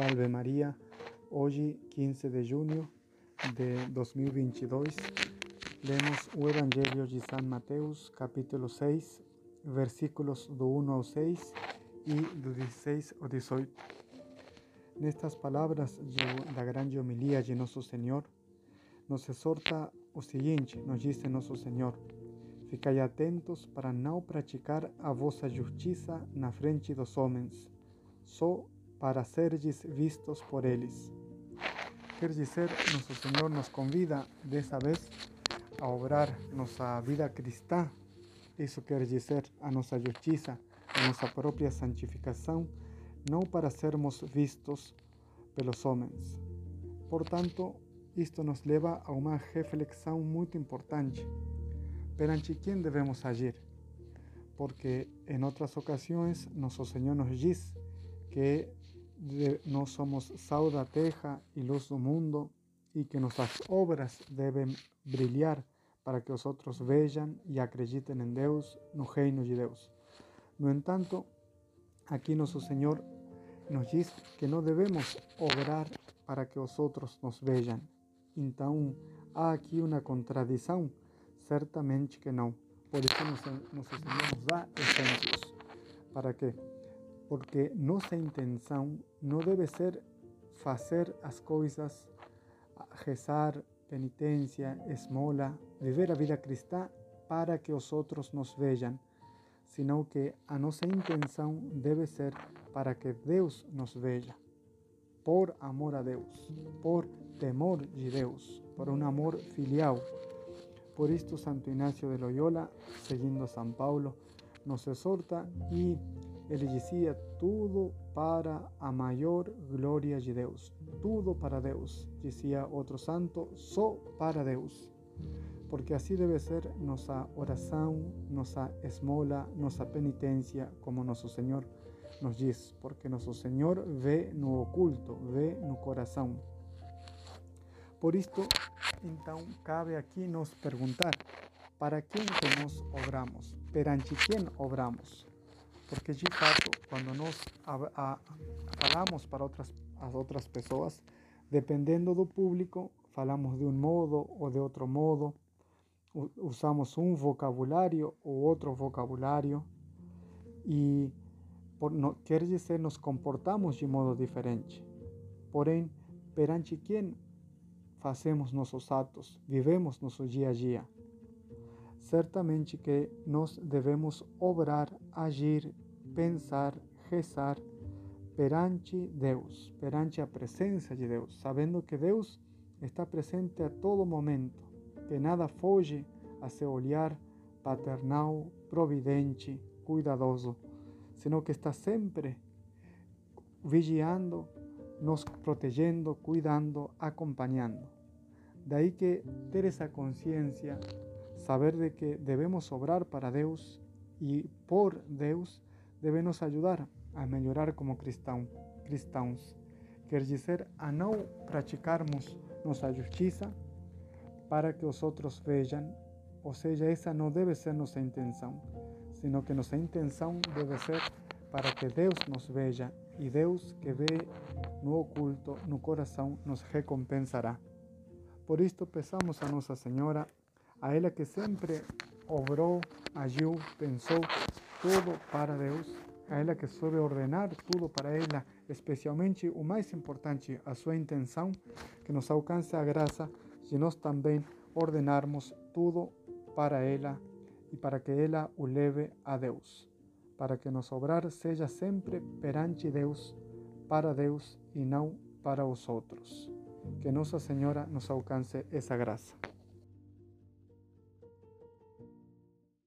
Salve Maria, hoje 15 de junho de 2022, lemos o Evangelho de São Mateus, capítulo 6, versículos do 1 ao 6 e do 16 ao 18. Nestas palavras da grande homilia de Nosso Senhor, nos exorta o seguinte, nos diz Nosso Senhor, Ficai atentos para não praticar a vossa justiça na frente dos homens, só para serdes vistos por eles. Quer dizer, nosso Senhor nos convida dessa vez a obrar nossa vida cristã. Isso quer dizer a nossa justiça, a nossa própria santificação, não para sermos vistos pelos homens. Portanto, isto nos leva a uma reflexão muito importante. Perante quem devemos agir? Porque em outras ocasiões, nosso Senhor nos diz que no somos sal da terra y luz del mundo y que nuestras obras deben brillar para que los otros vean y acrediten en Dios, no reino de Dios. No entanto, aquí nuestro Señor nos dice que no debemos obrar para que los otros nos vean. Entonces, hay aquí una contradicción, Certamente que no. Por eso nuestro Señor nos da ejemplos. ¿Para que porque nossa intenção não deve ser fazer as coisas, rezar, penitência, esmola, viver a vida cristã para que os outros nos vejam, senão que a nossa intenção deve ser para que Deus nos veja, por amor a Deus, por temor de Deus, por um amor filial. Por isto, Santo Ignacio de Loyola, seguindo São Paulo, nos exorta e ele dizia tudo para a maior glória de Deus, tudo para Deus, dizia outro santo, só para Deus. Porque assim deve ser nossa oração, nossa esmola, nossa penitência, como nosso Senhor nos diz, porque nosso Senhor vê no oculto, vê no coração. Por isto, então, cabe aqui nos perguntar: para quem que nós obramos? Perante quem obramos? Porque de fato, quando nós falamos para outras, as outras pessoas, dependendo do público, falamos de um modo ou de outro modo, usamos um vocabulário ou outro vocabulário, e por, no, quer nos comportamos de modo diferente. Porém, perante quem fazemos nossos atos, vivemos nosso dia a dia. Certamente que nós devemos obrar, agir, pensar, rezar perante Deus, perante a presença de Deus, sabendo que Deus está presente a todo momento, que nada foge a seu olhar paternal, providente, cuidadoso, sino que está sempre vigiando, nos protegendo, cuidando, acompañando. De ahí que ter esa conciencia saber de que debemos obrar para Deus e por Deus deve nos ajudar a melhorar como cristão, cristãos. Quer dizer, a não praticarmos nossa justiça para que os outros vejam, ou seja, essa não deve ser nossa intenção, sino que nossa intenção deve ser para que Deus nos veja e Deus que vê no oculto, no coração, nos recompensará. Por isto, peçamos a Nossa Senhora a ela que sempre obrou, agiu, pensou tudo para Deus, a ela que soube ordenar tudo para ela, especialmente o mais importante, a sua intenção, que nos alcance a graça se nós também ordenarmos tudo para ela e para que ela o leve a Deus, para que nos obrar seja sempre perante Deus, para Deus e não para os outros. Que Nossa Senhora nos alcance essa graça.